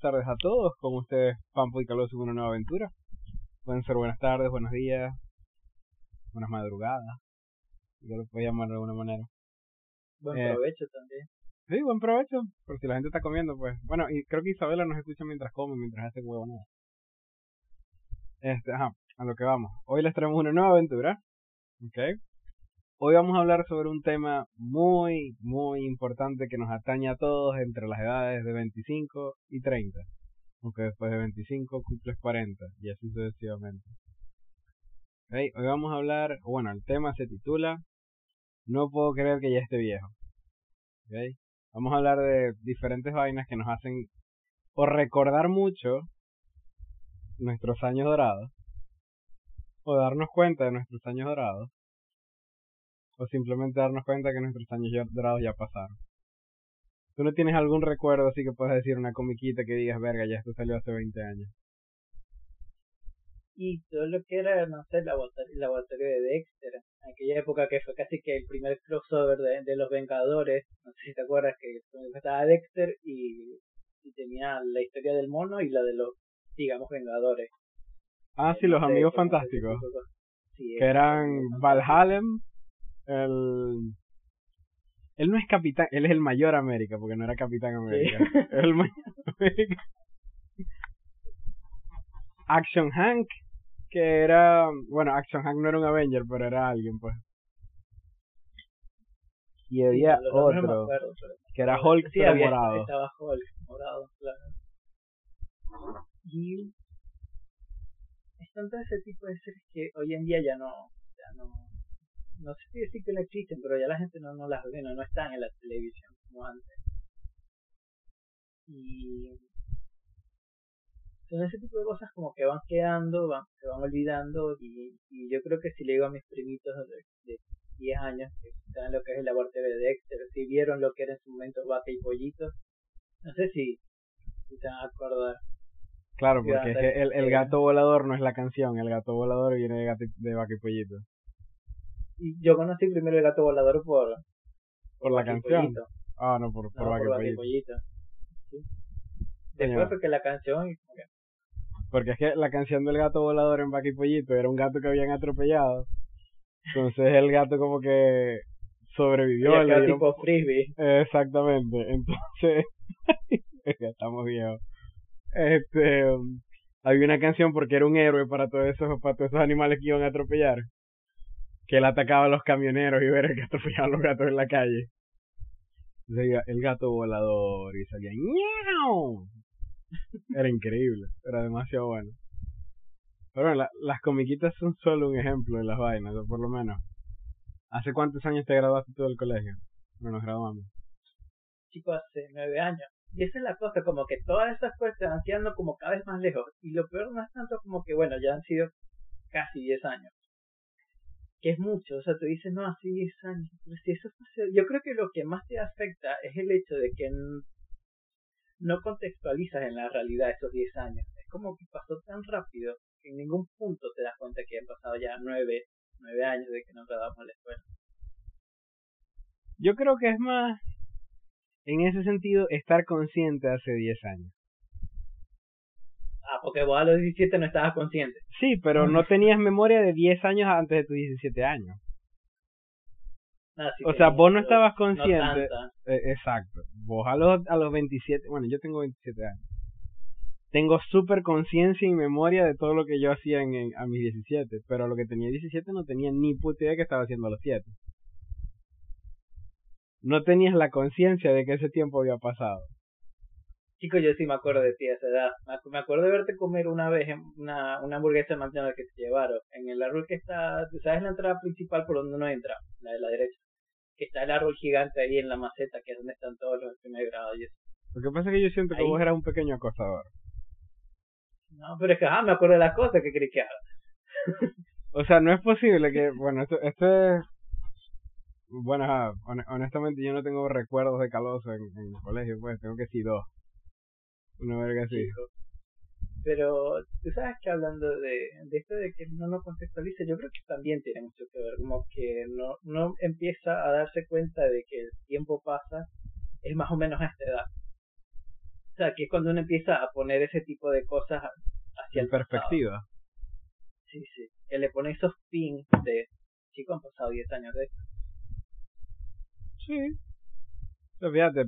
Buenas tardes a todos, con ustedes Pampo y Caloso en una nueva aventura. Pueden ser buenas tardes, buenos días, buenas madrugadas, yo lo puedo llamar de alguna manera. Buen Eh, provecho también. Sí, buen provecho, por si la gente está comiendo, pues. Bueno, y creo que Isabela nos escucha mientras come, mientras hace huevonada. Este, ajá, a lo que vamos. Hoy les traemos una nueva aventura, ¿ok? Hoy vamos a hablar sobre un tema muy, muy importante que nos atañe a todos entre las edades de 25 y 30. Aunque después de 25 cumples 40 y así sucesivamente. Hoy vamos a hablar, bueno, el tema se titula No puedo creer que ya esté viejo. Vamos a hablar de diferentes vainas que nos hacen o recordar mucho nuestros años dorados o darnos cuenta de nuestros años dorados o simplemente darnos cuenta que nuestros años ya- dorados ya pasaron. ¿Tú no tienes algún recuerdo así que puedas decir una comiquita que digas, verga, ya esto salió hace 20 años? Y todo lo que era, no sé, el laboratorio, el laboratorio de Dexter. Aquella época que fue casi que el primer crossover de, de los Vengadores. No sé si te acuerdas que estaba Dexter y, y tenía la historia del mono y la de los, digamos, Vengadores. Ah, sí, los amigos fantásticos. Sí, Que eran Valhalem, el... Él no es capitán, él es el mayor América, porque no era capitán América. El mayor América. Action Hank, que era... Bueno, Action Hank no era un Avenger, pero era alguien, pues. Y sí, había no me otro, acuerdo, pero- que era Hulk, Sí, pero había, morado. estaba Hulk, morado, claro. Y están todo ese tipo de series que hoy en día ya no, ya no, no sé si decir que no existen, pero ya la gente no, no las ve, no, no están en la televisión como antes. Y son ese tipo de cosas como que van quedando, van, se van olvidando y, y yo creo que si le digo a mis primitos de, de 10 años que saben lo que es el laboratorio de Dexter, si vieron lo que era en su momento Vaca y Pollito, no sé si, si se van a acordar. Claro, porque es ser- que el, el gato volador no es la canción, el gato volador viene de, gato, de vaca y pollito. Y yo conocí primero el gato volador por, Por la y canción. Pollito, Ah, no, por, por no, por y y pollito. Pollito. Sí. Después porque la canción, y Porque es que la canción del gato volador en Vaca y Pollito era un gato que habían atropellado. Entonces el gato como que sobrevivió. le dieron- tipo frisbee. Exactamente. Entonces, ya estamos viejos. Este, um, había una canción porque era un héroe para todos esos, para todos esos animales que iban a atropellar. Que él atacaba a los camioneros y ver que atropellaban los gatos en la calle. Entonces el gato volador y salía ¡Miau! Era increíble, era demasiado bueno. Pero bueno, la- las comiquitas son solo un ejemplo de las vainas, o por lo menos. ¿Hace cuántos años te graduaste tú del colegio? No nos graduamos. chico hace nueve años. Y esa es la cosa, como que todas esas cosas van quedando como cada vez más lejos. Y lo peor no es tanto como que, bueno, ya han sido casi diez años. Que es mucho, o sea, tú dices, no, así diez años. Pero si hace- Yo creo que lo que más te afecta es el hecho de que no contextualizas en la realidad esos diez años. Es como que pasó tan rápido que en ningún punto te das cuenta que han pasado ya nueve, nueve años de que nos graduamos en la escuela. Yo creo que es más, en ese sentido, estar consciente hace 10 años. Porque vos a los 17 no estabas consciente. Sí, pero no tenías memoria de 10 años antes de tus 17 años. Ah, O sea, vos no estabas consciente. Eh, exacto. Vos a los, a los 27, bueno, yo tengo 27 años. Tengo súper conciencia y memoria de todo lo que yo hacía en, en- a mis 17, pero lo que tenía 17 no tenía ni puta idea que estaba haciendo a los 7. No tenías la conciencia de que ese tiempo había pasado. Chico, yo sí me acuerdo de ti a esa edad. Me acu- Me acuerdo de verte comer una vez en una, una hamburguesa de McDonald's que te llevaron. En el árbol que está, tú sabes la entrada principal por donde uno entra, la de la derecha. Que está el árbol gigante ahí en la maceta, que es donde están todos los de primer grado. y eso. Lo que pasa es que yo siento que Ahí. vos eras un pequeño acosador. No, pero es que, ah, me acuerdo de las cosas que creí que haga. O sea, no es posible que, bueno, esto, esto es, bueno, honestamente yo no tengo recuerdos de Caloso en, en el colegio, pues tengo que decir dos. Una verga así. chico. Pero tú sabes que hablando de, de esto de que no lo contextualiza, yo creo que también tiene mucho que ver, como que no, no empieza a darse cuenta de que el tiempo pasa, es más o menos a esta edad. O sea, que es cuando uno empieza a poner ese tipo de cosas hacia el perspectiva. Sí, sí. Que le pone esos pins de, chicos, han pasado 10 años de esto. Sí. Pero fíjate,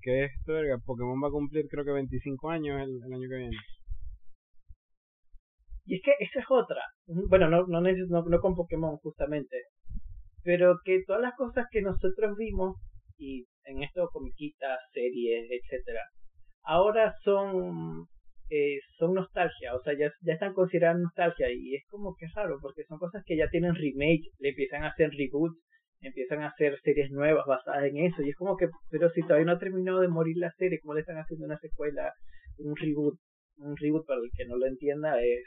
que esto, verga, Pokémon va a cumplir creo que 25 años el, año que viene. Y es que esa es otra. Bueno, no, no, no, no con Pokémon justamente. Pero que todas las cosas que nosotros vimos, y en esto comiquitas, series, etcétera, ahora son eh, son nostalgia, o sea, ya, ya están consideradas nostalgia y es como que raro porque son cosas que ya tienen remake, le empiezan a hacer reboot, empiezan a hacer series nuevas basadas en eso y es como que, pero si todavía no ha terminado de morir la serie, como le están haciendo una secuela, un reboot, un reboot para el que no lo entienda es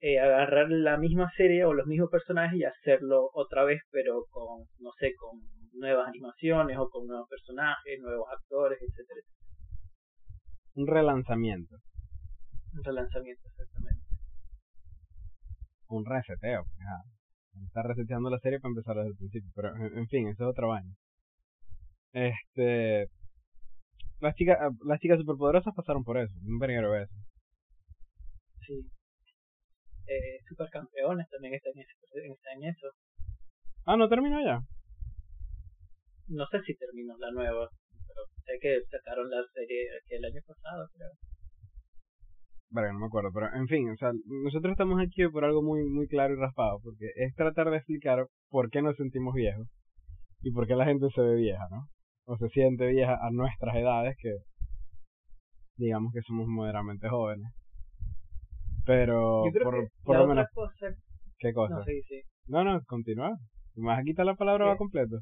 eh, agarrar la misma serie o los mismos personajes y hacerlo otra vez, pero con, no sé, con nuevas animaciones o con nuevos personajes, nuevos actores, etcétera. Un relanzamiento. Un relanzamiento, exactamente. Un reseteo. Está reseteando la serie para empezar desde el principio. Pero, en, fin, eso es otra vaina. Este. Las chicas, las chicas superpoderosas pasaron por eso. Un verguero eso. Sí eh, Supercampeones también está en, eso. Ah, ¿no terminó ya? No sé si terminó la nueva, pero sé que sacaron la serie el año pasado, creo. Vale, no me acuerdo, pero en fin, o sea, nosotros estamos aquí por algo muy muy claro y raspado, porque es tratar de explicar por qué nos sentimos viejos y por qué la gente se ve vieja, ¿no? O se siente vieja a nuestras edades, que digamos que somos moderadamente jóvenes. Pero por, por lo menos. Cosa... ¿Qué cosa? No, sí, sí. no, no, continúa. Más aquí está la palabra va completo.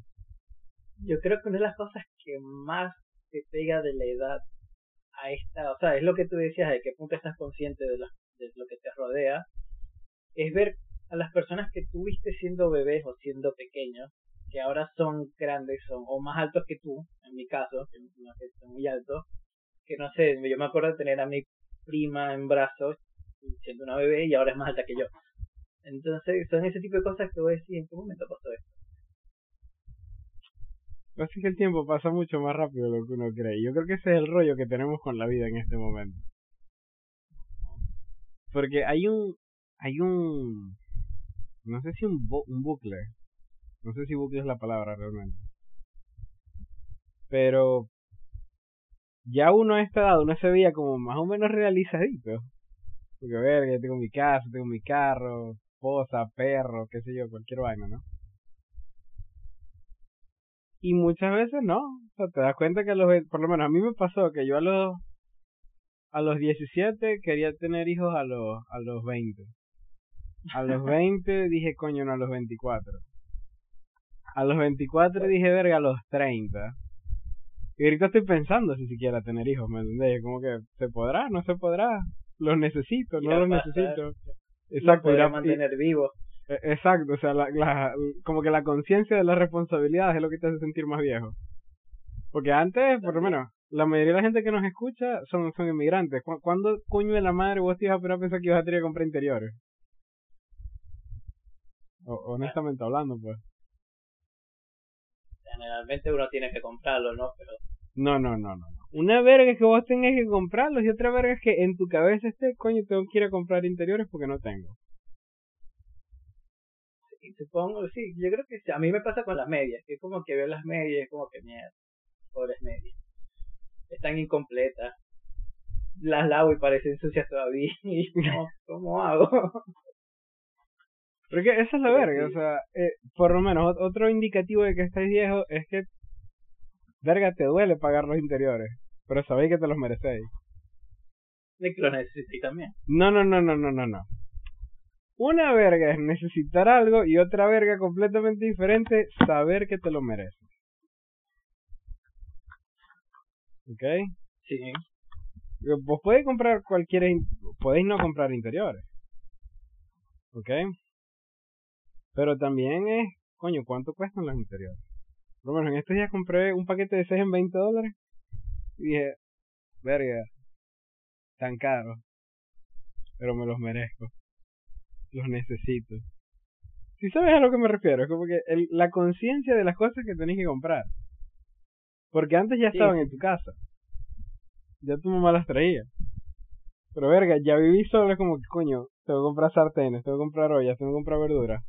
Yo creo que una de las cosas que más te pega de la edad a esta, o sea, es lo que tú decías, de qué punto estás consciente de, de lo que te rodea, es ver a las personas que tuviste siendo bebés o siendo pequeños, que ahora son grandes son o más altos que tú, en mi caso, que no que son muy altos, que no sé, yo me acuerdo de tener a mi prima en brazos siendo una bebé y ahora es más alta que yo. Entonces son ese tipo de cosas que voy a decir en qué momento pasó esto. Así que el tiempo pasa mucho más rápido de lo que uno cree. Yo creo que ese es el rollo que tenemos con la vida en este momento. Porque hay un... Hay un... No sé si un, un bucle. No sé si bucle es la palabra realmente. Pero... Ya uno a esta edad, uno se veía como más o menos realizadito. Porque, ver, ya tengo mi casa, tengo mi carro, esposa, perro, qué sé yo, cualquier vaina, ¿no? Y muchas veces no. O sea, te das cuenta que a los, por lo menos a mí me pasó que yo a los, a los 17 quería tener hijos a los, a los 20. A los 20 dije, coño, no a los 24. A los 24 dije, verga, a los 30. Y ahorita estoy pensando si siquiera tener hijos, ¿me entendés? Como que, ¿se podrá? ¿No se podrá? los necesito, no los necesito. Exacto. Mantener vivo. E, exacto, o sea, la, como que la conciencia de las responsabilidades es lo que te hace sentir más viejo. Porque antes, por lo menos, la mayoría de la gente que nos escucha son, son inmigrantes. ¿Cuándo coño de la madre vos te ibas a pensar que ibas a tener que comprar interiores? honestamente hablando, pues. Generalmente uno tiene que comprarlo, ¿no? Pero no, no, no, no. Una verga es que vos tengas que comprarlos y otra verga es que en tu cabeza esté, coño, tengo que ir a comprar interiores porque no tengo. Supongo, sí, yo creo que sí. A mí me pasa con las medias, que es como que veo las medias, es como que mierda, pobres medias. Están incompletas. Las lavo y parecen sucias todavía. Y no, ¿cómo hago? Porque esa es la verga, o sea, eh, por lo menos otro indicativo de que estáis viejos es que verga, te duele pagar los interiores, pero sabéis que te los merecéis. De que los necesitéis también. No, no, no, no, no, no, no. Una verga es necesitar algo y otra verga completamente diferente, saber que te lo mereces. ¿Ok? Sí. Vos podéis comprar cualquier... Podéis no comprar interiores. ¿Ok? Pero también es... Coño, ¿cuánto cuestan los interiores? bueno, en estos días compré un paquete de 6 en 20 dólares. Y dije, verga, tan caro. Pero me los merezco. Los necesito. Si sabes a lo que me refiero, es como que el, la conciencia de las cosas que tenés que comprar. Porque antes ya estaban en tu casa. ya tu mamá las traía. Pero verga, ya viví solo, es como que coño, tengo que comprar sartenes, tengo que comprar ollas, tengo que comprar verduras.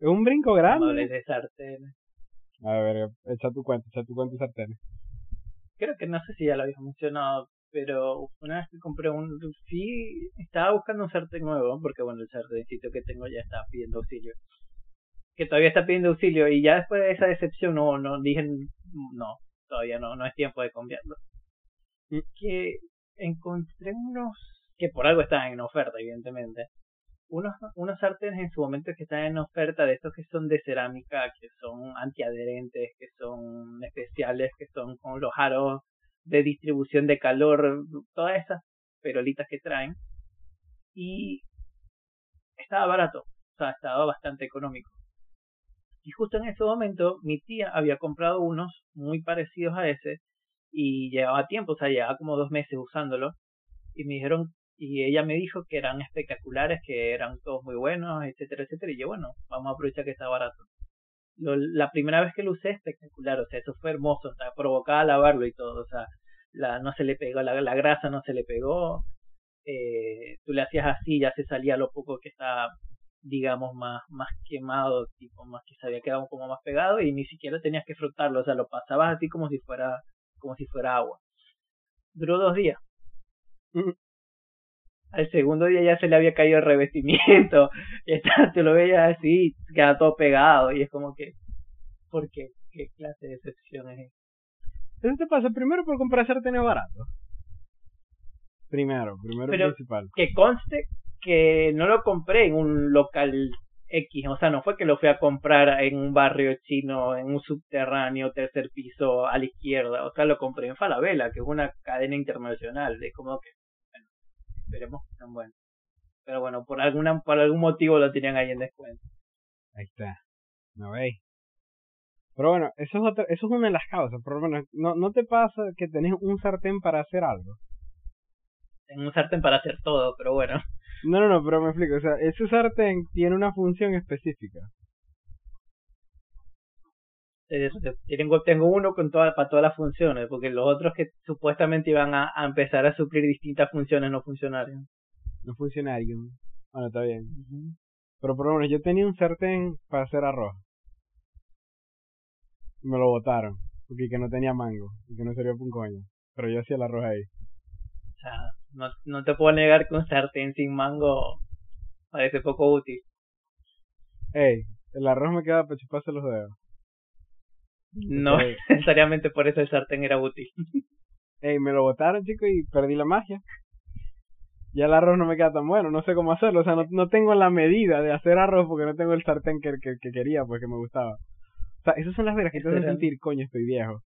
Es un brinco grande. de sartenes. A ver, echa tu cuenta, echa tu cuenta y sartenes. Creo que no sé si ya lo habías mencionado, pero una vez que compré un... Sí, estaba buscando un sartén nuevo, porque bueno, el sarténcito que tengo ya está pidiendo auxilio. Que todavía está pidiendo auxilio, y ya después de esa decepción no, no dije, no, todavía no, no es tiempo de cambiarlo. Que encontré unos que por algo están en oferta, evidentemente. Unos, unos sartenes en su momento que están en oferta de estos que son de cerámica, que son antiadherentes, que son especiales, que son con los aros de distribución de calor, todas esas perolitas que traen. Y estaba barato, o sea, estaba bastante económico. Y justo en ese momento mi tía había comprado unos muy parecidos a ese y llevaba tiempo, o sea, llevaba como dos meses usándolo y me dijeron y ella me dijo que eran espectaculares, que eran todos muy buenos, etcétera, etcétera. Y yo, bueno, vamos a aprovechar que está barato. La primera vez que lo usé, espectacular, o sea, eso fue hermoso, o sea, provocaba lavarlo y todo, o sea, la, no se le pegó, la, la grasa no se le pegó, eh, tú le hacías así, ya se salía lo poco que estaba, digamos, más, más quemado, tipo, más que se había quedado como más pegado y ni siquiera tenías que frotarlo, o sea, lo pasabas así como si fuera, como si fuera agua. Duró dos días. Al segundo día ya se le había caído el revestimiento. Y está, te lo veías así, queda todo pegado. Y es como que, ¿por qué? ¿Qué clase de excepción es Eso te pasa primero por comprar sartenes baratos. Primero, primero principal. Que conste que no lo compré en un local X, o sea, no fue que lo fui a comprar en un barrio chino, en un subterráneo, tercer piso a la izquierda, o sea, lo compré en Falabella, que es una cadena internacional, de como que esperemos que sean buenos. Pero bueno, por alguna por algún motivo lo tenían ahí en descuento. Ahí está. ¿No veis? Pero bueno, eso es, otra, eso es una de las causas. Por lo menos, ¿no, ¿no te pasa que tenés un sartén para hacer algo? Tengo un sartén para hacer todo, pero bueno. No, no, no, pero me explico. O sea, ese sartén tiene una función específica. Tengo, tengo uno con toda, para todas las funciones, porque los otros que supuestamente iban a, empezar a suplir distintas funciones no funcionaron. No funcionaron. Bueno, está bien. Pero por lo menos yo tenía un sartén para hacer arroz. Me lo botaron, porque que no tenía mango, y que no servía para un coño. Pero yo hacía el arroz ahí. O sea, no, no te puedo negar que un sartén sin mango parece poco útil. Ey, el arroz me queda para chuparse los dedos. No necesariamente por eso el sartén era útil. Ey, me lo botaron, chico, y perdí la magia. Ya el arroz no me queda tan bueno, no sé cómo hacerlo. O sea, no, no tengo la medida de hacer arroz porque no tengo el sartén que, que, quería, pues que me gustaba. O sea, esas son las veras que te hacen sentir, coño, estoy viejo.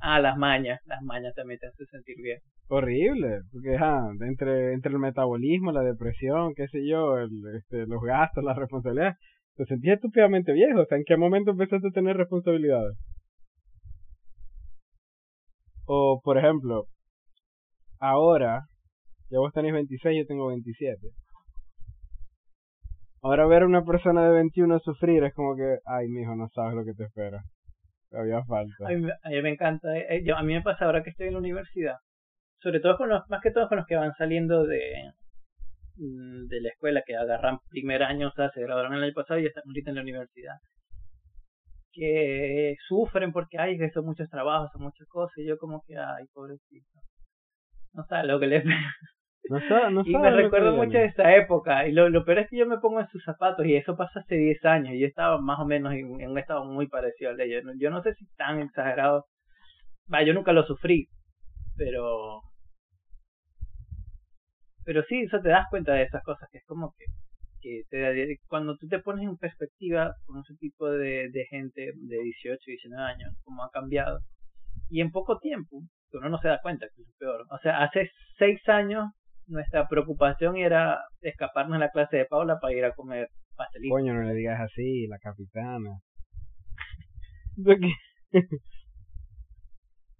Ah, las mañas, las mañas también te hacen sentir viejo. Horrible, porque ah, entre, entre el metabolismo, la depresión, qué sé yo, el, este, los gastos, la responsabilidad, te sentías estúpidamente viejo. O sea, ¿en qué momento empezaste a tener responsabilidades? O, por ejemplo, ahora, ya vos tenés 26, yo tengo 27. Ahora ver a una persona de 21 sufrir es como que, ay, mijo, no sabes lo que te espera. Todavía falta. A mí, me encanta. Eh, yo, a mí me pasa ahora que estoy en la universidad. Sobre todo con los, más que todo con los que van saliendo de, de la escuela que agarran primer año, o sea, se graduaron el año pasado y están ahorita en la universidad. Que sufren porque hay que son muchos trabajos, son muchas cosas, y yo como que, ay, pobrecito. No sabe lo que les no sabe, no y me recuerdo mucho de esa época, y lo, lo peor es que yo me pongo en sus zapatos, y eso pasó hace 10 años, y yo estaba más o menos en, un estado muy parecido al de ellos. Yo no sé si tan exagerado, va, yo nunca lo sufrí, pero pero sí, eso te das cuenta de esas cosas, que es como que, que te, cuando tú te pones en perspectiva con ese tipo de, de gente de 18, 19 años, cómo ha cambiado, y en poco tiempo, uno no se da cuenta que es peor. O sea, hace 6 años nuestra preocupación era escaparnos de la clase de Paula para ir a comer pastelito. Coño, no le digas así, la capitana.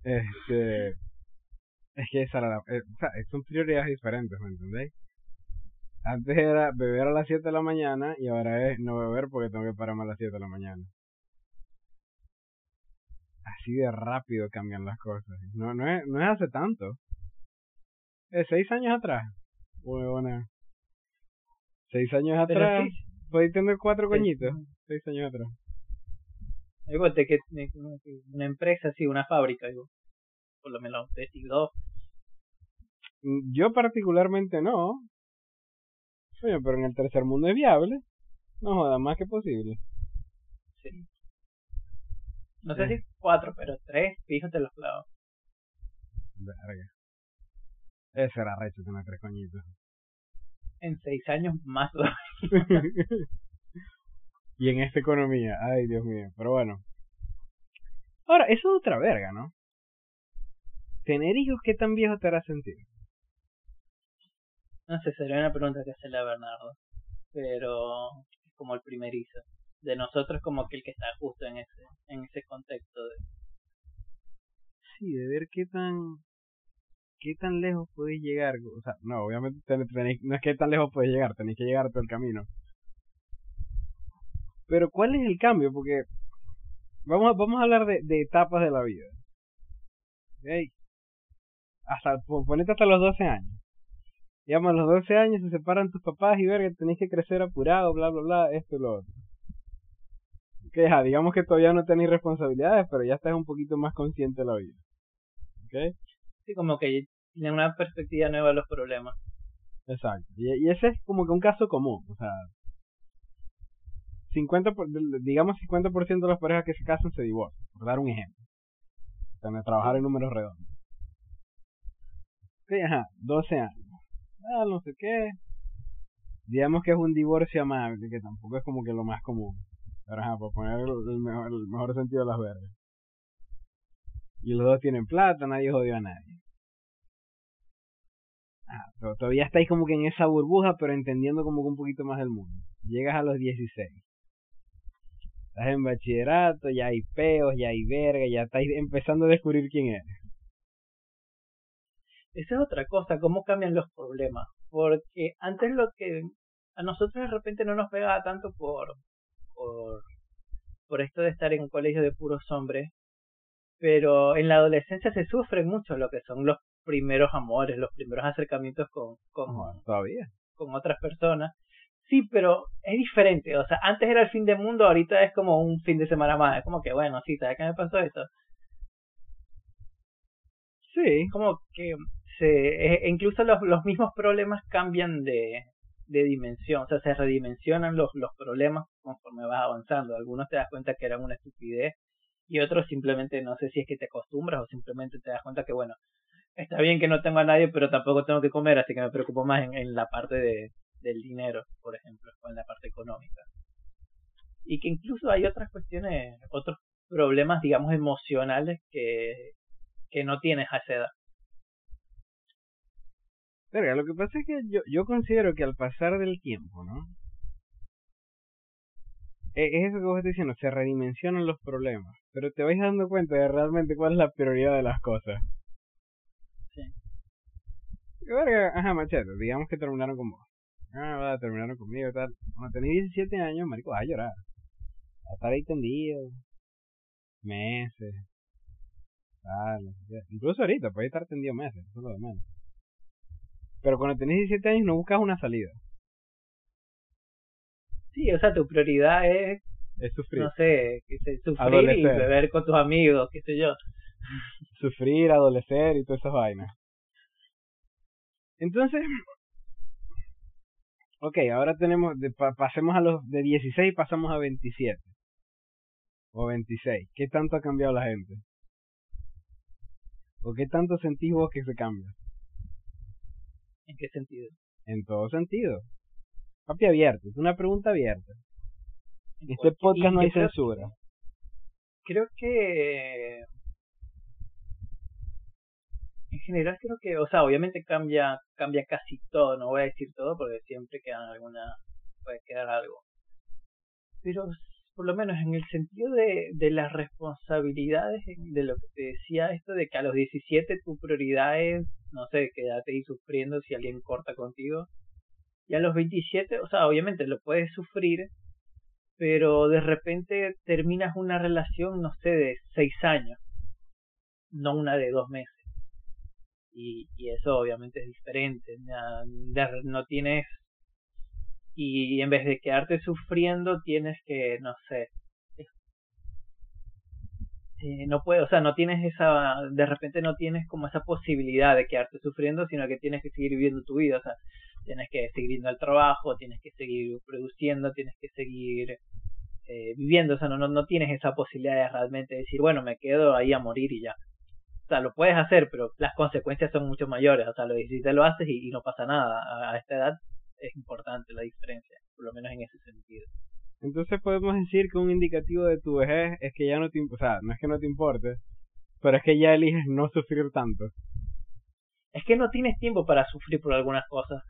este es que esa era la, eh, o sea, son prioridades diferentes, ¿me entendéis? Antes era beber a las 7 de la mañana y ahora es no beber porque tengo que pararme a las 7 de la mañana. así de rápido cambian las cosas. No, no es, no es hace tanto. Es seis años atrás. Buena. Seis años atrás. Sí. tener cuatro coñitos. Seis años atrás. De que una empresa, sí, una fábrica, digo. Por lo menos de dos. Mm, yo particularmente no. Oye, pero en el tercer mundo es viable. No joda, más que posible. Sí. No sé si cuatro, pero tres, fíjate los clavos. Verga. Ese era recho tener tres coñitos. En seis años más y en esta economía, ay Dios mío, pero bueno. Ahora, eso es otra verga, ¿no? Tener hijos, ¿qué tan viejo te hará sentir? No sé, sería una pregunta que hacerle a Bernardo. Pero es como el primerizo. De nosotros como que el que está justo en ese, en ese contexto de... Sí, de ver qué tan qué tan lejos podéis llegar. O sea, no, obviamente tenéis, no es que tan lejos podéis llegar, tenéis que llegar todo el camino. Pero ¿cuál es el cambio? Porque vamos a, vamos a hablar de, de etapas de la vida. Hey, hasta, ponete hasta los 12 años. Digamos, a los 12 años se separan tus papás y ver que tenéis que crecer apurado, bla, bla, bla, esto y lo otro. Que ya, digamos que todavía no tenéis responsabilidades, pero ya estás un poquito más consciente de la vida. ¿Ok? Sí, como que tiene una perspectiva nueva de los problemas. Exacto. Y, y ese es como que un caso común. O sea, 50 digamos 50% de las parejas que se casan se divorcian, por dar un ejemplo. Para trabajar en números redondos. Ok, ajá, 12 años. Ah, no sé qué. Digamos que es un divorcio amable, que tampoco es como que lo más común. Pero para poner el, mejor, el mejor sentido de las verdes. Y los dos tienen plata, nadie jodió a nadie. Ah, pero todavía estáis como que en esa burbuja, pero entendiendo como que un poquito más del mundo. Llegas a los 16. Estás en bachillerato, ya hay peos, ya hay verga, ya estáis empezando a descubrir quién eres. Esa es otra cosa, cómo cambian los problemas. Porque antes lo que a nosotros de repente no nos pegaba tanto por, por, por esto de estar en un colegio de puros hombres, pero en la adolescencia se sufre mucho lo que son los primeros amores, los primeros acercamientos con, con, todavía. con otras personas. Sí, pero es diferente. O sea, antes era el fin del mundo, ahorita es como un fin de semana más. Es como que, bueno, sí, ¿sabes qué me pasó esto? Sí. Como que se, e, incluso los, los mismos problemas cambian de, de dimensión. O sea, se redimensionan los, los problemas conforme vas avanzando. Algunos te das cuenta que eran una estupidez y otros simplemente no sé si es que te acostumbras o simplemente te das cuenta que, bueno, está bien que no tengo a nadie, pero tampoco tengo que comer, así que me preocupo más en, en la parte de, del dinero, por ejemplo, o en la parte económica. Y que incluso hay otras cuestiones, otros problemas, digamos, emocionales que, que no tienes a esa edad. Verga, lo que pasa es que yo, yo considero que al pasar del tiempo, ¿no? E, es eso que vos estás diciendo, se redimensionan los problemas, pero te vais dando cuenta de realmente cuál es la prioridad de las cosas. Sí. Verga, ajá, machete, digamos que terminaron con vos. Ah, va, terminaron conmigo y tal. Cuando tenés 17 años, marico, vas a llorar. Vas a estar ahí tendido. Meses. Tal, Incluso ahorita, puedes estar tendido meses, eso es lo de menos. Pero cuando tenés 17 años no buscas una salida. Sí, o sea, tu prioridad es... Es sufrir. No sé, sufrir y beber con tus amigos, qué sé yo. Sufrir, adolecer y todas esas vainas. Entonces, Ok, ahora tenemos, pasemos a los de 16 y pasamos a 27. O 26. ¿Qué tanto ha cambiado la gente? ¿O qué tanto sentís vos que se cambia? ¿En qué sentido? En todo sentido. Papi abierto, es una pregunta abierta. En este podcast no hay censura. creo que en general creo que, o sea, obviamente cambia, cambia casi todo, no voy a decir todo porque siempre queda alguna, puede quedar algo. Pero por lo menos en el sentido de, de las responsabilidades, de lo que te decía esto de que a los 17 tu prioridad es, no sé, quedarte ahí sufriendo si alguien corta contigo. Y a los 27, o sea, obviamente lo puedes sufrir, pero de repente terminas una relación, no sé, de seis años, no una de dos meses. Y, y eso obviamente es diferente. No tienes. Y en vez de quedarte sufriendo, tienes que, no sé, eh, no puedes, o sea, no tienes esa, de repente no tienes como esa posibilidad de quedarte sufriendo, sino que tienes que seguir viviendo tu vida, o sea, tienes que seguir yendo al trabajo, tienes que seguir produciendo, tienes que seguir eh, viviendo, o sea, no, no, no tienes esa posibilidad de realmente decir, bueno, me quedo ahí a morir y ya. O sea, lo puedes hacer, pero las consecuencias son mucho mayores, o sea, lo si te lo haces y, no pasa nada, a esta edad es importante la diferencia, por lo menos en ese sentido. Entonces podemos decir que un indicativo de tu vejez es que ya no te, o sea, no es que no te importe, pero es que ya eliges no sufrir tanto. Es que no tienes tiempo para sufrir por algunas cosas.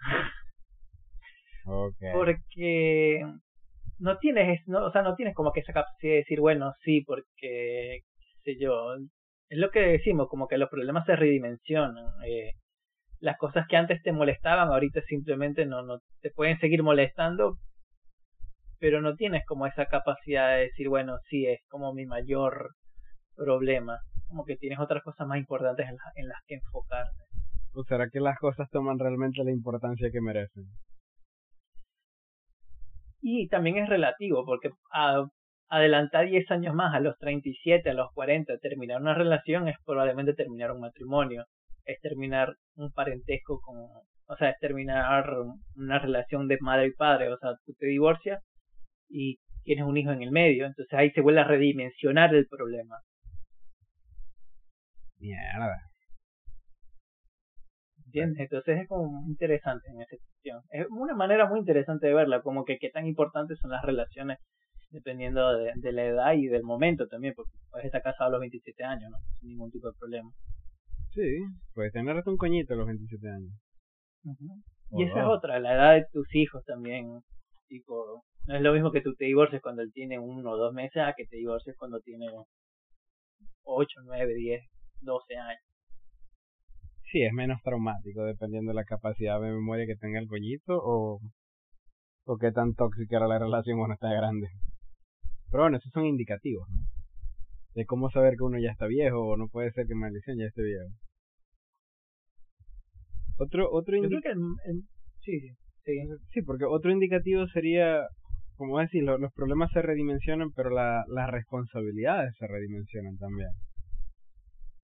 Okay. Porque no tienes, no, o sea, no tienes como que esa capacidad de decir, bueno, sí, porque, qué sé yo, es lo que decimos, como que los problemas se redimensionan. Eh, las cosas que antes te molestaban, ahorita simplemente no, no te pueden seguir molestando, pero no tienes como esa capacidad de decir, bueno, sí, es como mi mayor problema. Como que tienes otras cosas más importantes en, en las que enfocarte. ¿O será que las cosas toman realmente la importancia que merecen? Y también es relativo, porque a, adelantar 10 años más, a los 37, a los 40, terminar una relación es probablemente terminar un matrimonio, es terminar un parentesco con, o sea, es terminar una relación de madre y padre, o sea, tú te divorcias y tienes un hijo en el medio, entonces ahí se vuelve a redimensionar el problema. Mierda. ¿Entiendes? Entonces es como interesante en esa cuestión. Es una manera muy interesante de verla, como que qué tan importantes son las relaciones dependiendo de, la edad y del momento también, porque puedes estar casado a los 27 años, ¿no? Sin ningún tipo de problema. Sí, puedes tener hasta un coñito a los 27 años. Y esa es otra, la edad de tus hijos también. Tipo, no es lo mismo que tú te divorcies cuando él tiene uno o dos meses a que te divorcies cuando tiene 8, 9, 10, 12 años. Sí, es menos traumático dependiendo de la capacidad de memoria que tenga el pollito o, o qué tan tóxica era la relación cuando está grande. Pero bueno, esos son indicativos, ¿no? De cómo saber que uno ya está viejo o no puede ser que maldición ya esté viejo. Otro, otro indicativo. Sí, sí, sí. porque otro indicativo sería como decir, los problemas se redimensionan, pero la, las responsabilidades se redimensionan también.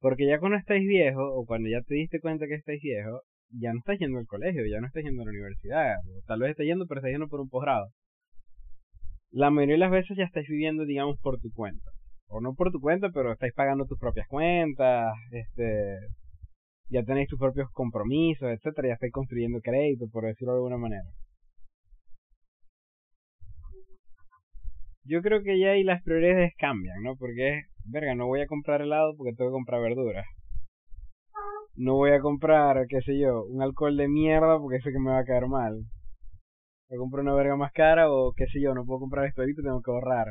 Porque ya cuando estáis viejo, o cuando ya te diste cuenta que estáis viejo, ya no estás yendo al colegio, ya no estás yendo a la universidad, o tal vez estás yendo, pero estás yendo por un posgrado. La mayoría de las veces ya estáis viviendo, digamos, por tu cuenta. O no por tu cuenta, pero estáis pagando tus propias cuentas, este, ya tenéis tus propios compromisos, etcétera, ya estáis construyendo crédito, por decirlo de alguna manera. Yo creo que ya ahí las prioridades cambian, ¿no? Porque es, verga, no voy a comprar helado porque tengo que comprar verduras. No voy a comprar, qué sé yo, un alcohol de mierda porque sé que me va a caer mal. Voy a comprar una verga más cara o qué sé yo, no puedo comprar esto ahorita, tengo que ahorrar.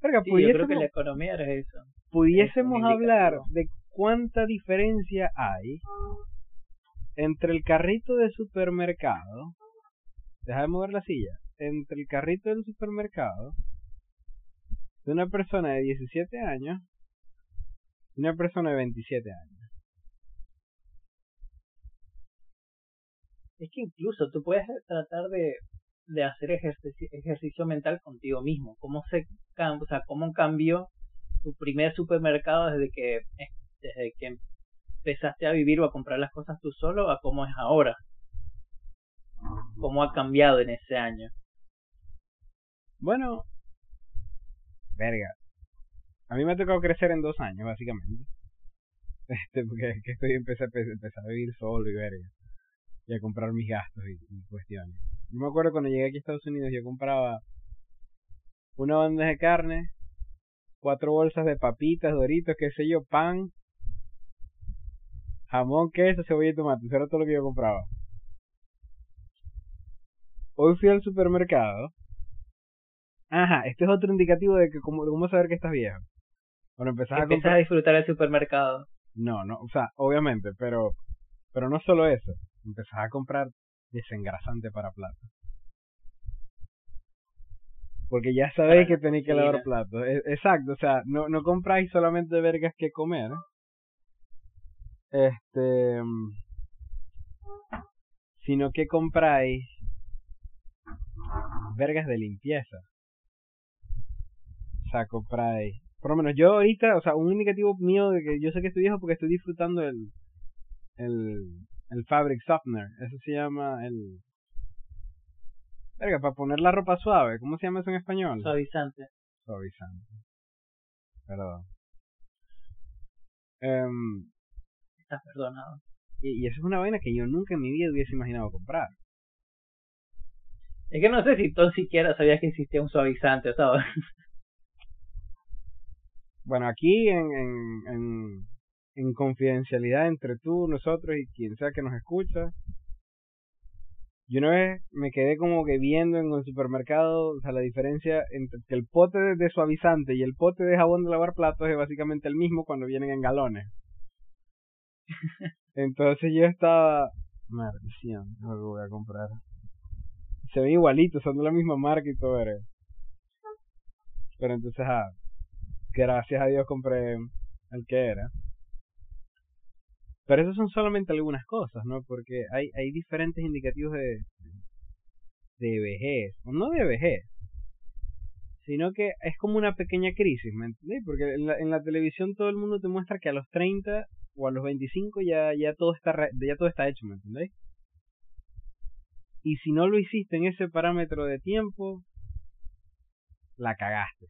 Verga, sí, yo creo que la economía era eso. Pudiésemos hablar de cuánta diferencia hay entre el carrito de supermercado deja de mover la silla, entre el carrito del supermercado de una persona de 17 años y una persona de 27 años. Es que incluso tú puedes tratar de, de hacer ejercicio, ejercicio mental contigo mismo. ¿Cómo se o sea, cómo cambió tu primer supermercado desde que desde que empezaste a vivir o a comprar las cosas tú solo a cómo es ahora? Cómo ha cambiado en ese año. Bueno, verga. A mí me ha tocado crecer en dos años, básicamente. Este, porque que estoy empecé, empecé a vivir solo y verga. Y a comprar mis gastos y, cuestiones. Yo me acuerdo cuando llegué aquí a Estados Unidos, yo compraba una bandeja de carne, cuatro bolsas de papitas, doritos, qué sé yo, pan, jamón, queso, cebolla y tomate. Eso era todo lo que yo compraba. Hoy fui al supermercado. Ajá, este es otro indicativo de que cómo, cómo saber que estás viejo. Bueno, empezás a, comprar... a disfrutar el supermercado. No, no, o sea, obviamente, pero pero no solo eso. Empezás a comprar desengrasante para platos. Porque ya sabéis que tenéis que sí, lavar platos. E- Exacto, o sea, no, no compráis solamente vergas que comer. Este. mm, Sino que compráis vergas de limpieza. O sea, compráis. Por lo menos yo ahorita, o sea, un indicativo mío de que yo sé que estoy viejo porque estoy disfrutando el. El. El Fabric Softener. Eso se llama el. Verga, para poner la ropa suave. ¿Cómo se llama eso en español? Suavizante. Suavizante. Perdón. Em, Estás perdonado. y, y eso es una vaina que yo nunca en mi vida hubiese imaginado comprar. Es que no sé si tú siquiera sabías que existía un suavizante, ¿sabes? Bueno, aquí en, en, en, en confidencialidad entre tú, nosotros y quien sea que nos escucha, yo una vez me quedé como que viendo en el supermercado, o sea, la diferencia entre que el pote de, de suavizante y el pote de jabón de lavar platos es básicamente el mismo cuando vienen en galones. Entonces yo estaba, maldición, no lo voy a comprar. Se ven igualitos, son de la misma marca y todo. Pero entonces, ah, gracias a Dios compré el que era. Pero esos son solamente algunas cosas, ¿no? Porque hay, hay diferentes indicativos de, de vejez, o no de vejez, sino que es como una pequeña crisis, ¿me entendés? Porque en la, en la televisión todo el mundo te muestra que a los 30 o a los 25 ya, ya, todo, está re- ya todo está hecho, ¿me entendéis? Y si no lo hiciste en ese parámetro de tiempo, la cagaste.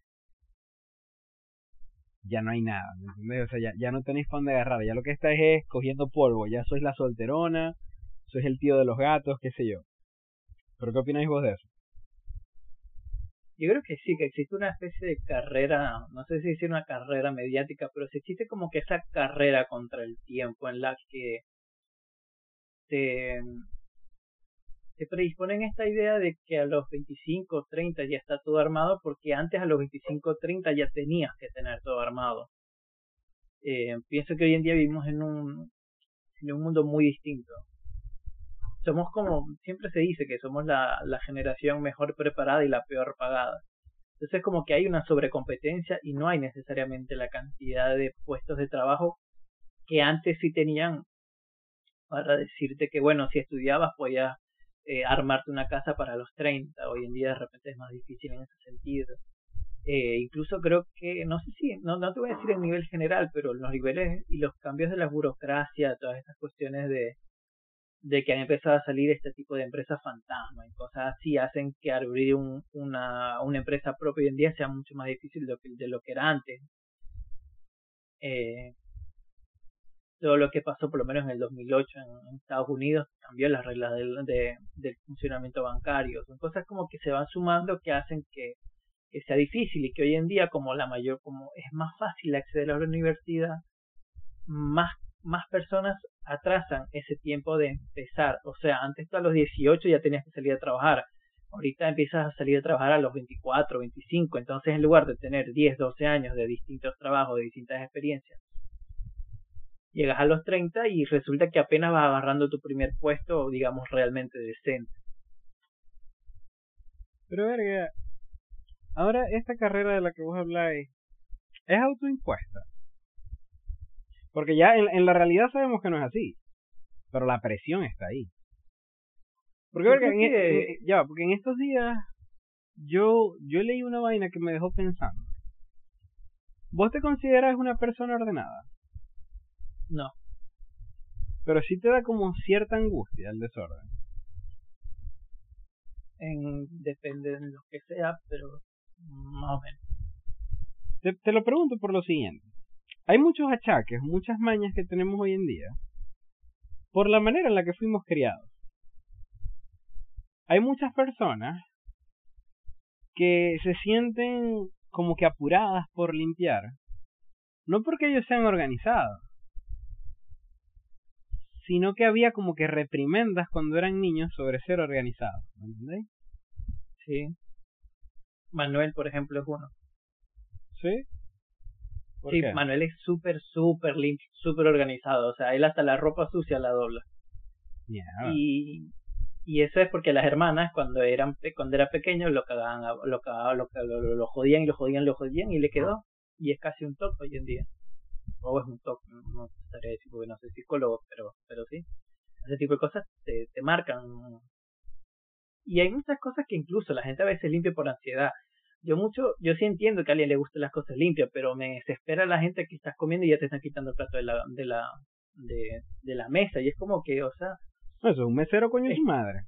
Ya no hay nada, ¿me entendés? O sea, ya, ya no tenéis para dónde agarrar. Ya lo que estáis es cogiendo polvo. Ya sois la solterona, sois el tío de los gatos, qué sé yo. ¿Pero qué opináis vos de eso? Yo creo que sí, que existe una especie de carrera, no sé si decir una carrera mediática, pero sí existe como que esa carrera contra el tiempo en la que te, te predisponen esta idea de que a los 25 o 30 ya está todo armado, porque antes a los 25 o 30 ya tenías que tener todo armado. Eh, pienso que hoy en día vivimos en un, en un mundo muy distinto. Somos como, siempre se dice que somos la, la generación mejor preparada y la peor pagada. Entonces como que hay una sobrecompetencia y no hay necesariamente la cantidad de puestos de trabajo que antes sí tenían para decirte que bueno, si estudiabas podías eh, armarte una casa para los 30. Hoy en día de repente es más difícil en ese sentido. Eh, incluso creo que, no sé si, no, no te voy a decir en nivel general, pero los niveles y los cambios de la burocracia, todas estas cuestiones de, de que han empezado a salir este tipo de empresas fantasma y cosas así hacen que abrir un, una, una empresa propia hoy en día sea mucho más difícil de de lo que era antes. Eh, todo lo que pasó por lo menos en el 2008 en, en Estados Unidos cambió las reglas del, de, del funcionamiento bancario. Son cosas como que se van sumando que hacen que, que sea difícil y que hoy en día como la mayor, como es más fácil acceder a la universidad, más, más personas atrasan ese tiempo de empezar. O sea, antes tú a los 18 ya tenías que salir a trabajar. Ahorita empiezas a salir a trabajar a los 24, 25. Entonces, en lugar de tener 10, 12 años de distintos trabajos, de distintas experiencias, llegas a los 30 y resulta que apenas vas agarrando tu primer puesto, digamos, realmente decente. Pero verga, ahora esta carrera de la que vos habláis es autoimpuesta. Porque ya en, en la realidad sabemos que no es así. Pero la presión está ahí. Porque, verga, en, que- en- ya, porque en estos días yo, yo leí una vaina que me dejó pensando. ¿Vos te consideras una persona ordenada? No. Pero sí te da como cierta angustia el desorden. En, depende de lo que sea, pero más o menos. Te, te lo pregunto por lo siguiente. Hay muchos achaques, muchas mañas que tenemos hoy en día por la manera en la que fuimos criados. Hay muchas personas que se sienten como que apuradas por limpiar, no porque ellos sean organizados, sino que había como que reprimendas cuando eran niños sobre ser organizados, ¿me entendéis? Sí. Manuel, por ejemplo, es uno. ¿Sí? ¿Por Sí, qué? Manuel es súper, súper limpio, súper organizado. O sea, él hasta la ropa sucia la dobla. Y Y eso es porque las hermanas, cuando eran cuando era pequeño, lo cagaban, lo, cagaban, lo, lo, lo, jodían y lo jodían, lo jodían y le quedó. Y es casi un top hoy en día. O es un top, no estaría decir porque no soy psicólogo, pero, pero sí. Ese tipo de cosas te, te marcan. Y hay muchas cosas que incluso la gente a veces limpia por ansiedad. Yo mucho, yo sí entiendo que a alguien le gusten las cosas limpias, pero me desespera la gente que estás comiendo y ya te están quitando el plato de la, de la, de, de la mesa. Y es como que, o sea, eso es un mesero coño su madre.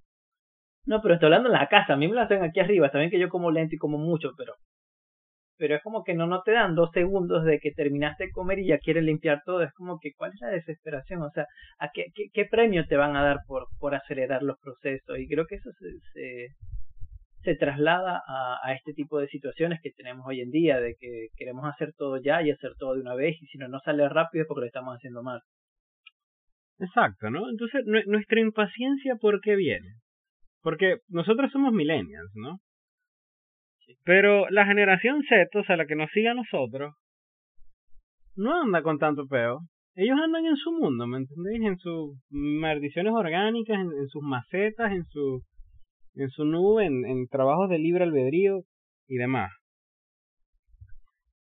No, pero estoy hablando en la casa. A mí me lo hacen aquí arriba. Saben que yo como lento y como mucho, pero. Pero es como que no, no te dan dos segundos de que terminaste de comer y ya quieres limpiar todo. Es como que, ¿cuál es la desesperación? O sea, ¿a qué, qué, premio te van a dar por, por acelerar los procesos? Y creo que eso se, se, traslada a, a, este tipo de situaciones que tenemos hoy en día, de que queremos hacer todo ya y hacer todo de una vez, y si no, no sale rápido es porque lo estamos haciendo mal. Exacto, ¿no? Entonces, nuestra impaciencia, ¿por qué viene? Porque nosotros somos millennials, ¿no? Pero la generación Z, o sea, la que nos sigue a nosotros, no anda con tanto peo. Ellos andan en su mundo, ¿me entendéis? En sus maldiciones orgánicas, en, sus macetas, en su, en su nube, en, en trabajos de libre albedrío y demás.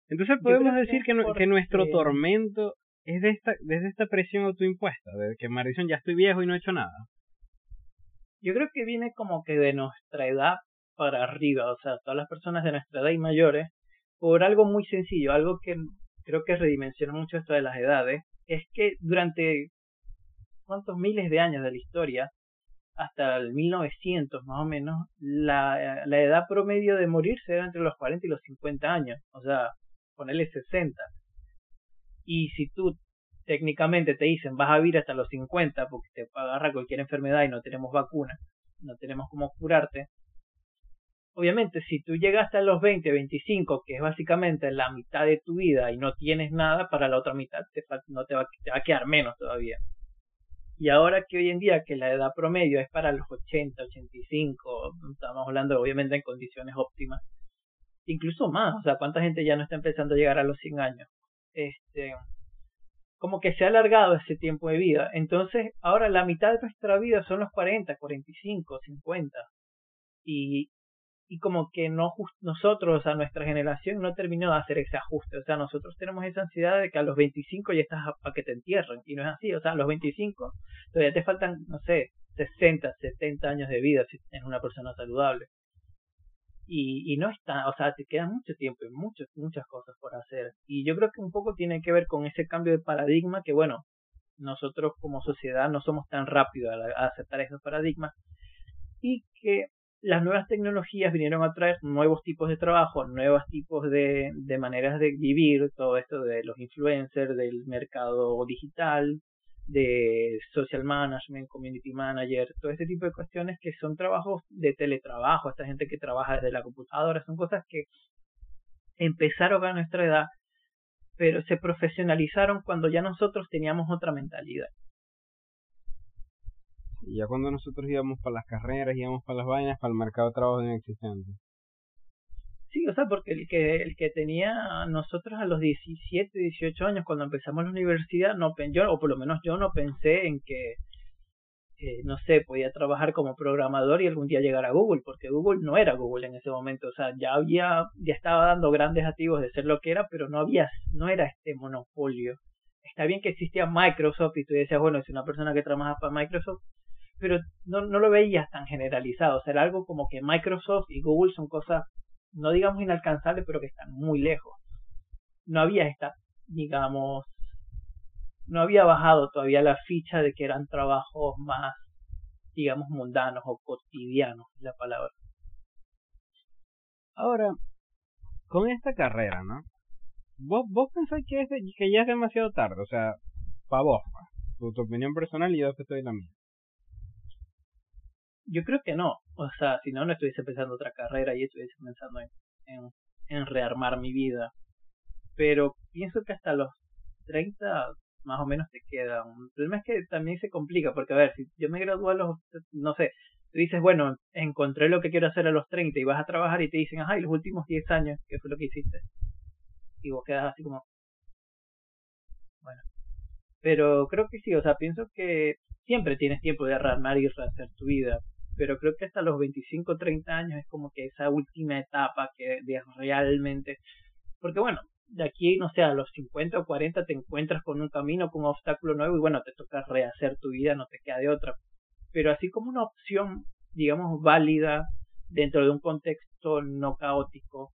Entonces podemos decir que, que nuestro tormento es de esta, desde esta presión autoimpuesta, de que maldición ya estoy viejo y no he hecho nada. Yo creo que viene como que de nuestra edad para arriba, o sea, todas las personas de nuestra edad y mayores, por algo muy sencillo, algo que creo que redimensiona mucho esto de las edades, es que durante cuántos miles de años de la historia, hasta el 1900 más o menos, la, la edad promedio de morirse era entre los 40 y los 50 años, o sea, ponerle 60. Y si tú técnicamente te dicen vas a vivir hasta los 50 porque te agarra cualquier enfermedad y no tenemos vacuna, no tenemos cómo curarte, obviamente si tú llegas a los 20, 25, que es básicamente la mitad de tu vida y no tienes nada, para la otra mitad te, no te va, te va a quedar menos todavía. Y ahora que hoy en día que la edad promedio es para los 80, 85, estamos hablando obviamente en condiciones óptimas, incluso más, o sea, cuánta gente ya no está empezando a llegar a los 100 años este, como que se ha alargado ese tiempo de vida. Entonces, ahora la mitad de nuestra vida son los 40, 45, 50. Y, y como que no nosotros, a nuestra generación, no terminó de hacer ese ajuste. O sea, nosotros tenemos esa ansiedad de que a los 25 ya estás para que te entierren. Y no es así. O sea, a los 25 todavía te faltan, no sé, 60, 70 años de vida si eres una persona saludable y, y no está, o sea, te queda mucho tiempo y muchas, muchas cosas por hacer. Y yo creo que un poco tiene que ver con ese cambio de paradigma que, bueno, nosotros como sociedad no somos tan rápidos a, aceptar esos paradigmas y que las nuevas tecnologías vinieron a traer nuevos tipos de trabajo, nuevos tipos de, de maneras de vivir, todo esto de los influencers, del mercado digital, de social management, community manager, todo este tipo de cuestiones que son trabajos de teletrabajo, esta gente que trabaja desde la computadora, son cosas que empezaron a nuestra edad, pero se profesionalizaron cuando ya nosotros teníamos otra mentalidad. Y ya cuando nosotros íbamos para las carreras, íbamos para las vainas, para el mercado de trabajo inexistente. Sí, o sea, porque el que, el que tenía nosotros a los 17, 18 años cuando empezamos la universidad, no yo, o por lo menos yo no pensé en que, no sé, podía trabajar como programador y algún día llegar a Google, porque Google no era Google en ese momento, o sea, ya había, ya estaba dando grandes activos de ser lo que era, pero no había, no era este monopolio. Está bien que existía Microsoft y tú decías, bueno, es una persona que trabaja para Microsoft, pero no, no lo veías tan generalizado, o sea, era algo como que Microsoft y Google son cosas no digamos inalcanzables, pero que están muy lejos. No había esta, digamos, no había bajado todavía la ficha de que eran trabajos más, digamos, mundanos o cotidianos, la palabra. Ahora, con esta carrera, ¿no? ¿Vos, vos pensáis que, es que ya es demasiado tarde? O sea, para vos, tu, tu opinión personal y yo estoy la mía. Yo creo que no. O sea, si no, no estuviese pensando otra carrera y estuviese pensando en, en, rearmar mi vida. Pero pienso que hasta los 30 más o menos te queda. El problema es que también se complica, porque a ver, si yo me gradúo a los, no sé, tú dices, bueno, encontré lo que quiero hacer a los 30 y vas a trabajar y te dicen, ajá, y los últimos 10 años, ¿qué fue lo que hiciste? Y vos quedas así como, bueno. Pero creo que sí, o sea, pienso que siempre tienes tiempo de rearmar y rehacer tu vida pero creo que hasta los 25, 30 años es como que esa última etapa que realmente, porque bueno, de aquí, no sé, a los 50 o 40 te encuentras con un camino, con un obstáculo nuevo y bueno, te toca rehacer tu vida, no te queda de otra. Pero así como una opción, digamos, válida dentro de un contexto no caótico,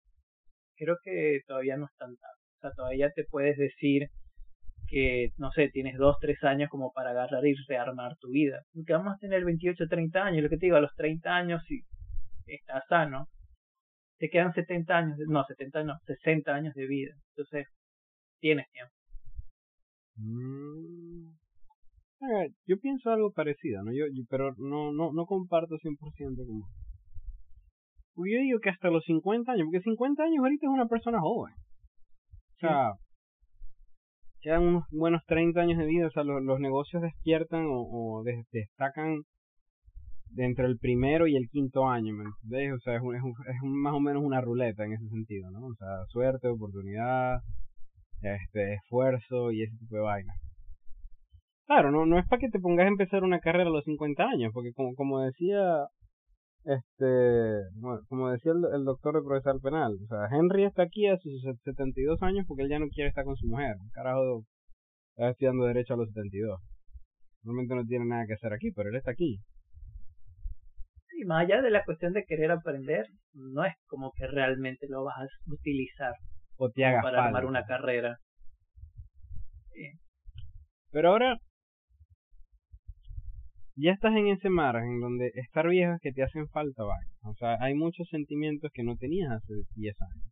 creo que todavía no es tan tanto. O sea, todavía te puedes decir que, no sé, tienes dos, tres años como para agarrar y rearmar tu vida. Porque vamos a tener 28, 30 años, lo que te digo, a los 30 años, si estás sano, te quedan 70 años, no, 70 no, 60 años de vida. Entonces, tienes tiempo. Mm. yo pienso algo parecido, ¿no? Yo, pero no, no, no comparto 100% como... Yo digo que hasta los 50 años, porque 50 años ahorita es una persona joven. O sea, quedan unos buenos 30 años de vida, o sea, los, los negocios despiertan o, destacan de entre el primero y el quinto año, ¿me entendés? O sea, es, un, es, es más o menos una ruleta en ese sentido, ¿no? O sea, suerte, oportunidad, este, esfuerzo y ese tipo de vainas. Claro, no, no es para que te pongas a empezar una carrera a los 50 años, porque como, como decía este, como decía el, doctor de procesal penal, o sea, Henry está aquí a sus 72 años porque él ya no quiere estar con su mujer. Carajo, está estudiando derecho a los 72. Realmente no tiene nada que hacer aquí, pero él está aquí. Sí, más allá de la cuestión de querer aprender, no es como que realmente lo vas a utilizar o te para armar una carrera. Pero ahora, ya estás en ese margen donde estar viejo es que te hacen falta vaina. O sea, hay muchos sentimientos que no tenías hace 10 años.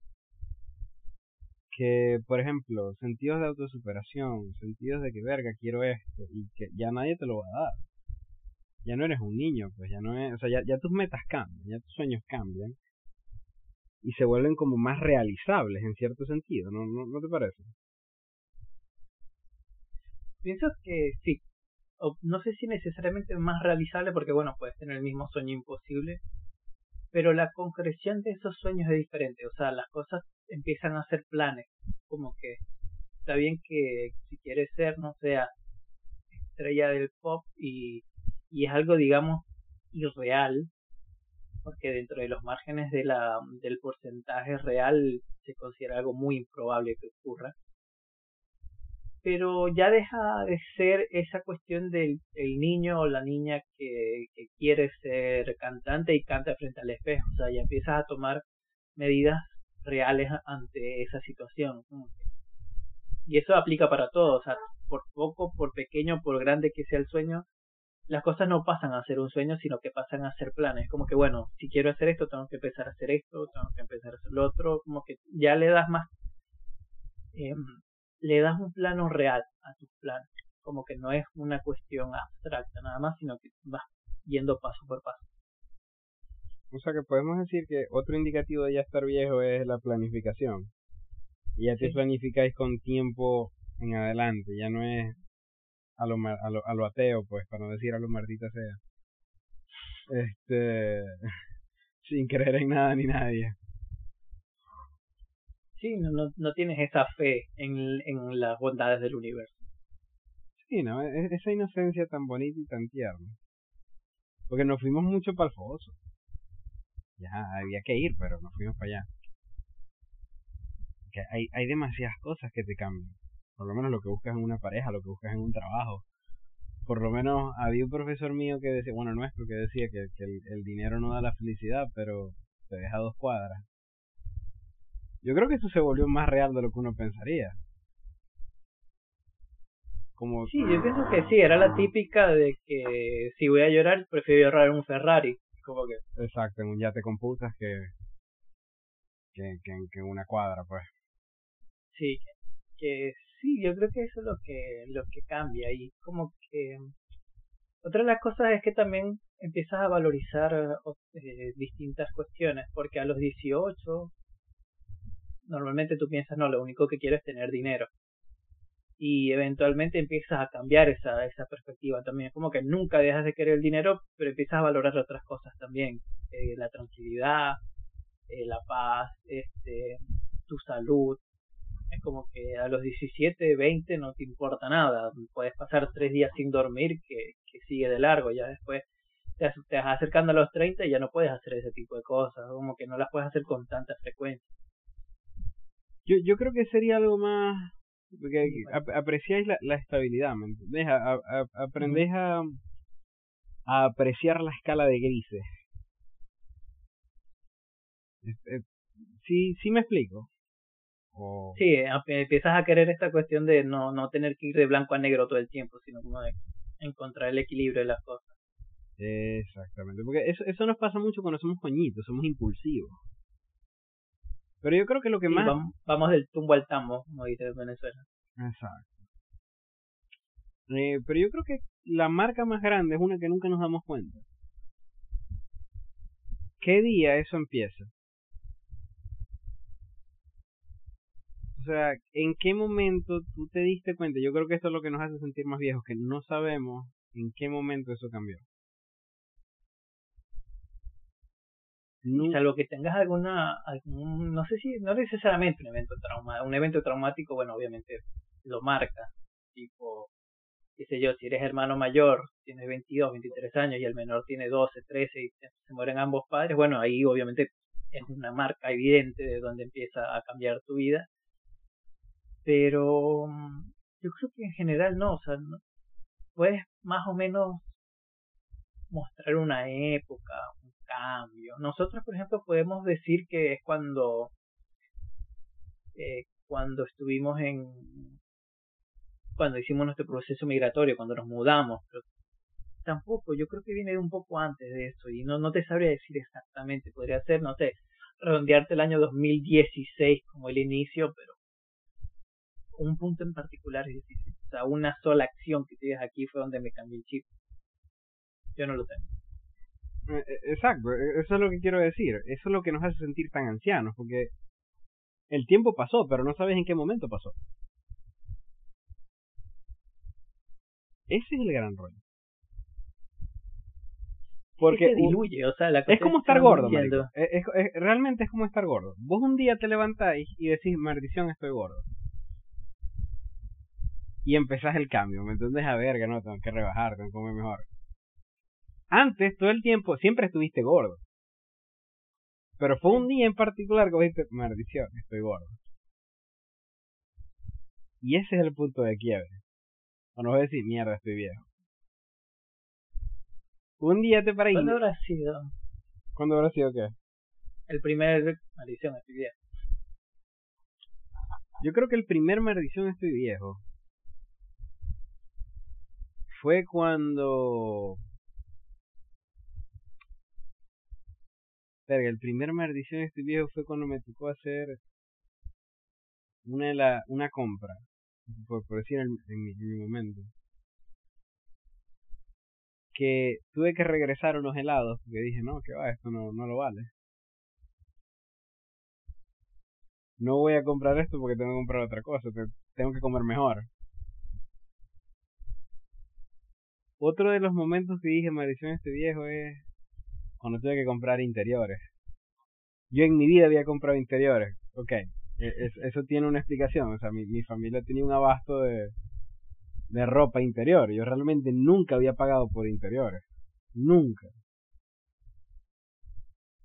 Que, por ejemplo, sentidos de autosuperación, sentidos de que verga, quiero esto, y que ya nadie te lo va a dar. Ya no eres un niño, pues ya no es, o sea, ya, ya tus metas cambian, ya tus sueños cambian. Y se vuelven como más realizables en cierto sentido, ¿no, no, te parece? Pienso que sí, no sé si necesariamente más realizable, porque bueno, puedes tener el mismo sueño imposible, pero la concreción de esos sueños es diferente, o sea, las cosas empiezan a ser planes, como que está bien que si quieres ser, no sea estrella del pop y, y es algo, digamos, irreal, porque dentro de los márgenes de la, del porcentaje real se considera algo muy improbable que ocurra pero ya deja de ser esa cuestión del el niño o la niña que, que, quiere ser cantante y canta frente al espejo, o sea, ya empiezas a tomar medidas reales ante esa situación. Y eso aplica para todo, o sea, por poco, por pequeño, por grande que sea el sueño, las cosas no pasan a ser un sueño, sino que pasan a ser planes. Como que, bueno, si quiero hacer esto, tengo que empezar a hacer esto, tengo que empezar a hacer lo otro, como que ya le das más eh, le das un plano real a tus planes, como que no es una cuestión abstracta nada más, sino que vas yendo paso por paso. O sea que podemos decir que otro indicativo de ya estar viejo es la planificación. Ya te planificáis con tiempo en adelante, ya no es a lo, a lo, a lo ateo, pues, para no decir a lo maldita sea. Este, sin creer en nada ni nadie sí, no, no, no tienes esa fe en, en las bondades del universo. Sí, ¿no? E, e, esa inocencia tan bonita y tan tierna. Porque nos fuimos mucho para el foso. Ya, había que ir, pero nos fuimos para allá. Que hay, hay demasiadas cosas que te cambian. Por lo menos lo que buscas en una pareja, lo que buscas en un trabajo. Por lo menos había un profesor mío que decía, bueno, nuestro, que decía que, que el, el dinero no da la felicidad, pero te deja dos cuadras. Yo creo que eso se volvió más real de lo que uno pensaría. Como... Sí, yo pienso que sí, era la típica de que si voy a llorar, prefiero llorar en un Ferrari. Como que... Exacto, en un yate con putas que, que, que, en una cuadra, pues. Sí, que sí, yo creo que eso es lo que, lo que cambia y como que... Otra de las cosas es que también empiezas a valorizar eh, distintas cuestiones, porque a los 18, normalmente tú piensas, no, lo único que quiero es tener dinero. Y eventualmente empiezas a cambiar esa, esa perspectiva también. Es como que nunca dejas de querer el dinero, pero empiezas a valorar otras cosas también. Eh, la tranquilidad, eh, la paz, este, tu salud. Es como que a los 17, 20 no te importa nada. Puedes pasar tres días sin dormir que, que sigue de largo. Ya después te, te vas acercando a los 30 y ya no puedes hacer ese tipo de cosas, como que no las puedes hacer con tanta frecuencia. Yo, yo creo que sería algo más... Porque apreciáis la, la estabilidad, ¿me entendés? A, aprendés a, a apreciar la escala de grises. Sí, sí me explico. Sí, empiezas a querer esta cuestión de no, no tener que ir de blanco a negro todo el tiempo, sino como de encontrar el equilibrio de las cosas. Exactamente, porque eso, eso nos pasa mucho cuando somos coñitos, somos impulsivos. Pero yo creo que lo que más... Vamos, del tumbo al tambo, como dice Venezuela. Exacto. Eh, pero yo creo que la marca más grande es una que nunca nos damos cuenta. ¿Qué día eso empieza? O sea, ¿en qué momento tú te diste cuenta? Yo creo que esto es lo que nos hace sentir más viejos, que no sabemos en qué momento eso cambió. No. Salvo que tengas alguna, algún, no sé si, no necesariamente un evento trauma, un evento traumático, bueno, obviamente lo marca, tipo, qué sé yo, si eres hermano mayor, tienes 22, 23 años y el menor tiene 12, 13 y se mueren ambos padres, bueno, ahí obviamente es una marca evidente de donde empieza a cambiar tu vida. Pero mm, yo creo que en general no, o sea, puedes más o menos mostrar una época, un cambio. Nosotros, por ejemplo, podemos decir que es cuando, eh, cuando estuvimos en, cuando hicimos nuestro proceso migratorio, cuando nos mudamos, pero tampoco, yo creo que viene un poco antes de eso y no, no te sabría decir exactamente, podría ser, no sé, redondearte el año 2016 como el inicio, pero un punto en particular es difícil. O sea, una sola acción que tienes aquí fue donde me cambió el chip. Yo no lo tengo. Eh, eh, exacto, e, eso es lo que quiero decir. Eso es lo que nos hace sentir tan ancianos, porque el tiempo pasó, pero no sabes en qué momento pasó. Ese es el gran rollo. Porque es diluye, o sea, la es como estar gordo, es, realmente es como estar gordo. Vos un día te levantáis y decís, maldición, estoy gordo. Y empezás el cambio, ¿me entiendes? A verga, no, tengo que rebajar, tengo que comer mejor. Antes, todo el tiempo, siempre estuviste gordo. Pero fue un día en particular que dijiste, maldición, estoy gordo. Y ese es el punto de quiebre. Cuando vas a decir, mierda, estoy viejo. Un día te paras ¿Cuándo habrá sido? ¿Cuándo habrá sido qué? El primer maldición, estoy viejo. Yo creo que el primer maldición, estoy viejo. Fue cuando Verga, el primer maldición este viejo fue cuando me tocó hacer una, la, una compra, por, decir en, mi, momento. Que tuve que regresar unos helados porque dije, no, que va, esto no, no lo vale. No voy a comprar esto porque tengo que comprar otra cosa, tengo que comer mejor. Otro de los momentos que dije maldición este viejo es cuando tuve que comprar interiores. Yo en mi vida había comprado interiores. Ok, e, eso tiene una explicación. O sea, mi, mi familia tenía un abasto de, de ropa interior. Yo realmente nunca había pagado por interiores. Nunca.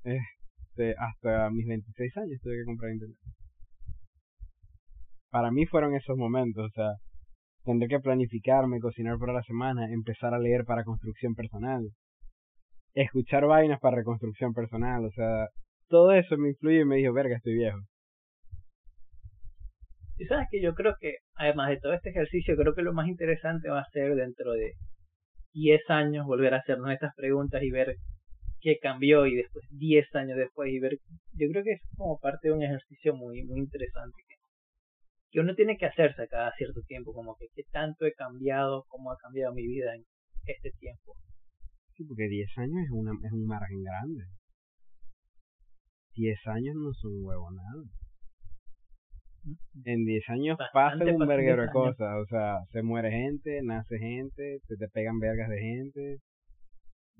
Este, hasta mis 26 años tuve que comprar interiores. Para mí fueron esos momentos, o sea, tendré que planificarme, cocinar para la semana, empezar a leer para construcción personal, escuchar vainas para reconstrucción personal, o sea, todo eso me influye y me dijo, verga, estoy viejo. Y sabes que yo creo que, además de todo este ejercicio, creo que lo más interesante va a ser dentro de 10 años volver a hacernos estas preguntas y ver qué cambió y después 10 años después y ver, yo creo que es como parte de un ejercicio muy, muy interesante que, que uno tiene que hacerse cada cierto tiempo, como que qué tanto he cambiado, cómo ha cambiado mi vida en este tiempo porque 10 años es, una, es un margen grande. 10 años no son un huevo nada. En 10 años pasa un verguero de cosas, o sea, se muere gente, nace gente, se te pegan vergas de gente.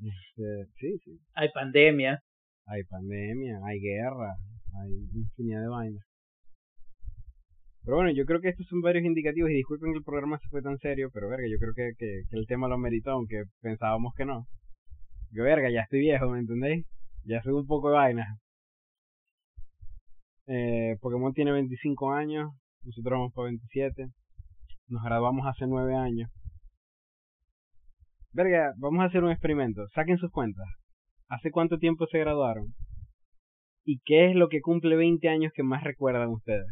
Este, sí, sí. Hay pandemia. Hay pandemia, hay guerra, hay infinidad de vainas. Pero bueno, yo creo que estos son varios indicativos y disculpen que el programa se fue tan serio, pero verga, yo creo que, que, que el tema lo meritó, aunque pensábamos que no. Que verga, ya estoy viejo, ¿me entendéis? Ya soy un poco de vaina. Eh, Pokémon tiene 25 años, nosotros vamos para 27. Nos graduamos hace 9 años. Verga, vamos a hacer un experimento. Saquen sus cuentas. ¿Hace cuánto tiempo se graduaron? ¿Y qué es lo que cumple 20 años que más recuerdan ustedes?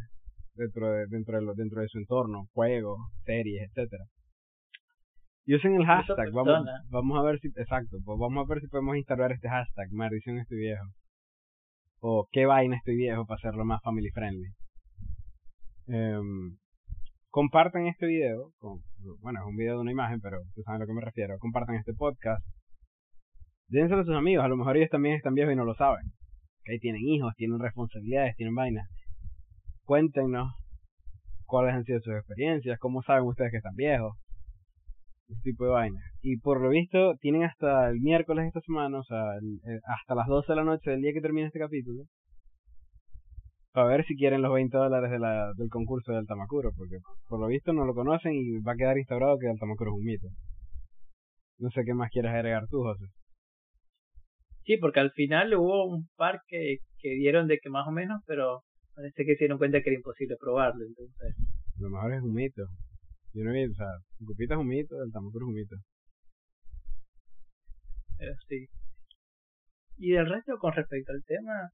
Dentro de, dentro de, dentro de su entorno, juegos, series, etcétera. Y usen el hashtag, vamos, vamos a ver si, exacto, pues vamos a ver si podemos instalar este hashtag, maldición estoy viejo. O qué vaina estoy viejo para hacerlo más family friendly. Um, compartan este video, con, bueno, es un video de una imagen, pero ustedes saben a lo que me refiero. Compartan este podcast. Dénselo a sus amigos, a lo mejor ellos también están viejos y no lo saben. Que tienen hijos, tienen responsabilidades, tienen vainas. Cuéntenos cuáles han sido sus experiencias, cómo saben ustedes que están viejos. Ese tipo de vainas. Y por lo visto, tienen hasta el miércoles de esta semana, o sea, eh, hasta las 12 de la noche del día que termine este capítulo, a ver si quieren los 20 dólares de la, del concurso del Tamakuro, porque por lo visto no lo conocen y va a quedar instaurado que el Tamakuro es un mito. No sé qué más quieres agregar tú, José. Sí, porque al final hubo un par que, que dieron de que más o menos, pero parece que se dieron cuenta que era imposible probarlo, entonces... Lo mejor es un mito. Yo no vi, o sea, Cupita es un mito, el es un mito. Pero sí. Y del resto, con respecto al tema,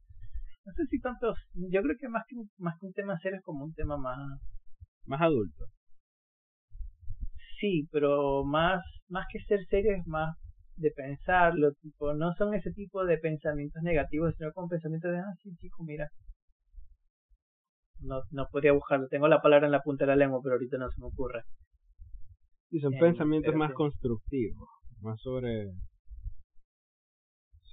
no sé si tantos, yo creo que más que, más que un tema serio es como un tema más... Más adulto. Sí, pero más, más que ser serio es más de pensarlo, tipo, no son ese tipo de pensamientos negativos, sino como pensamientos de, ah, sí, chico, mira. No, no podría buscarlo, tengo la palabra en la punta de la lengua, pero ahorita no se me ocurre. Sí, son pensamientos más constructivos, más sobre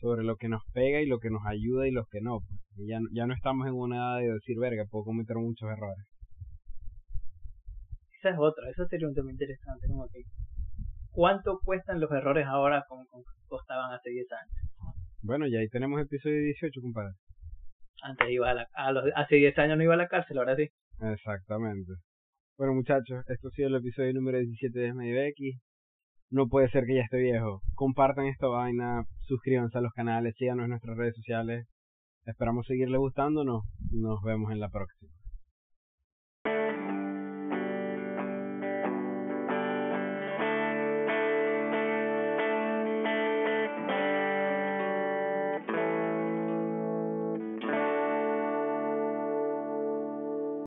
sobre lo que nos pega y lo que nos ayuda y lo que no. Pues. Ya, ya no estamos en una edad de decir, verga, puedo cometer muchos errores. Esa es otra, eso sería un tema interesante. Como que, ¿Cuánto cuestan los errores ahora como, costaban hace 10 años? Bueno, y ahí tenemos episodio 18, compadre. Antes iba a, la, a los, hace 10 años no iba a la cárcel, ahora sí. Exactamente. Bueno, muchachos, esto ha sido el episodio número 17 de Medio X no puede ser que ya esté viejo. Compartan esta vaina, suscríbanse a los canales, síganos en nuestras redes sociales. Esperamos seguirle gustándonos. Nos vemos en la próxima.